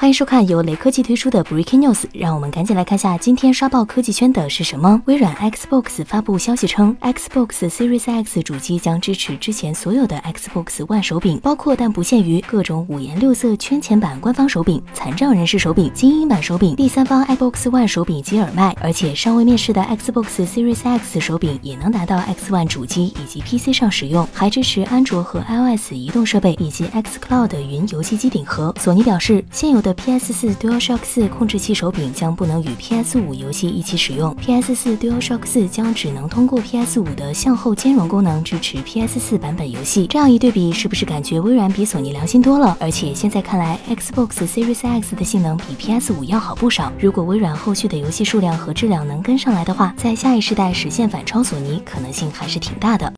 欢迎收看由雷科技推出的 Breaking News，让我们赶紧来看下今天刷爆科技圈的是什么。微软 Xbox 发布消息称，Xbox Series X 主机将支持之前所有的 Xbox One 手柄，包括但不限于各种五颜六色圈钱版官方手柄、残障人士手柄、精英版手柄、第三方 Xbox One 手柄及耳麦，而且尚未面世的 Xbox Series X 手柄也能达到 X One 主机以及 PC 上使用，还支持安卓和 iOS 移动设备以及 xCloud 云游戏机顶盒。索尼表示，现有的 PS4 DualShock 4控制器手柄将不能与 PS5 游戏一起使用，PS4 DualShock 4将只能通过 PS5 的向后兼容功能支持 PS4 版本游戏。这样一对比，是不是感觉微软比索尼良心多了？而且现在看来，Xbox Series X 的性能比 PS5 要好不少。如果微软后续的游戏数量和质量能跟上来的话，在下一世代实现反超索尼可能性还是挺大的。